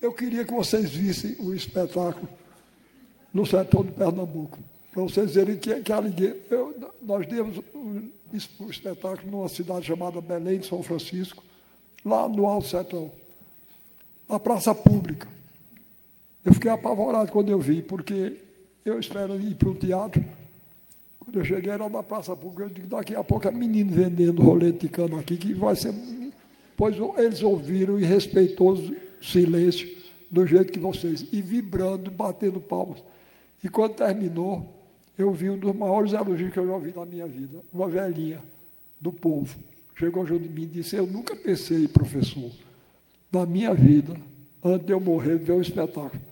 Eu queria que vocês vissem o espetáculo no setor de Pernambuco, para vocês verem que, que alegria. Eu, nós demos um, um espetáculo numa cidade chamada Belém de São Francisco, lá no Alto Sertão, na praça pública. Eu fiquei apavorado quando eu vi, porque eu espero ir para o teatro. Quando eu cheguei, era na praça pública. Eu digo, daqui a pouco é menino vendendo rolete de cano aqui, que vai ser. Pois eles ouviram e respeitoso silêncio, do jeito que vocês, e vibrando, batendo palmas. E quando terminou, eu vi um dos maiores elogios que eu já ouvi na minha vida. Uma velhinha do povo. Chegou junto de mim e disse: Eu nunca pensei, professor, na minha vida, antes de eu morrer, ver um espetáculo.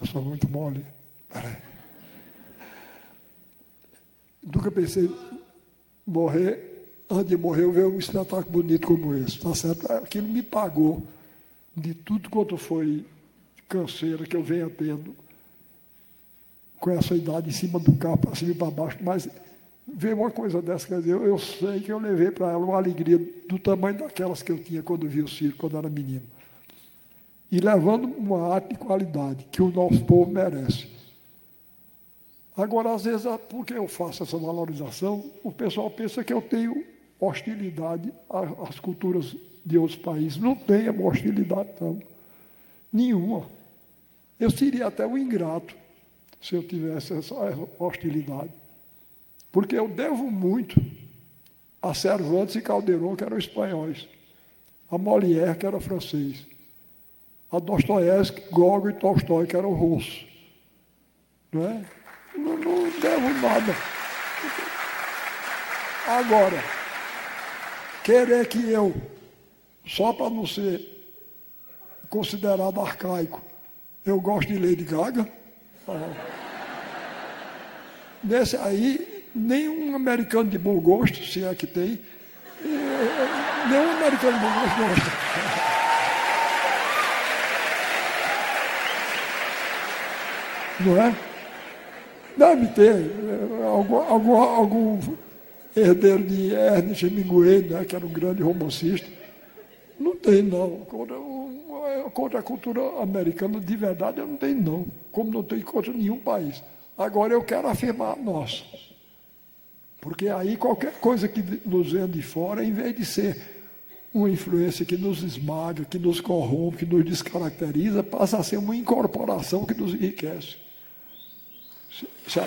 Eu sou muito mole. Peraí. Nunca pensei morrer, antes de morrer, eu ver um espetáculo bonito como esse, tá certo? Aquilo me pagou de tudo quanto foi canseira que eu venha tendo com essa idade em cima do carro, para cima e para baixo, mas ver uma coisa dessa, quer dizer, eu, sei que eu levei para ela uma alegria do tamanho daquelas que eu tinha quando vi o circo, quando era menino e levando uma arte de qualidade que o nosso povo merece. Agora, às vezes, porque eu faço essa valorização, o pessoal pensa que eu tenho hostilidade às culturas de outros países. Não tenho hostilidade, não. Nenhuma. Eu seria até um ingrato se eu tivesse essa hostilidade. Porque eu devo muito a Cervantes e Calderon, que eram espanhóis, a Molière, que era francês, a Dostoiévski, Gogol e Tolstói, que eram russos. Não, é? Não, não devo nada. Agora, querer que eu, só para não ser considerado arcaico, eu gosto de Lady Gaga. Nesse aí, nenhum americano de bom gosto, se é que tem, nenhum americano de bom gosto gosta. não é? Deve ter algum, algum, algum herdeiro de Ernest Hemingway, né, que era um grande romancista. Não tem, não. Contra, contra a cultura americana, de verdade, eu não tenho, não. Como não tenho contra nenhum país. Agora eu quero afirmar a nossa. Porque aí qualquer coisa que nos venha de fora, em vez de ser uma influência que nos esmaga, que nos corrompe, que nos descaracteriza, passa a ser uma incorporação que nos enriquece. Sh,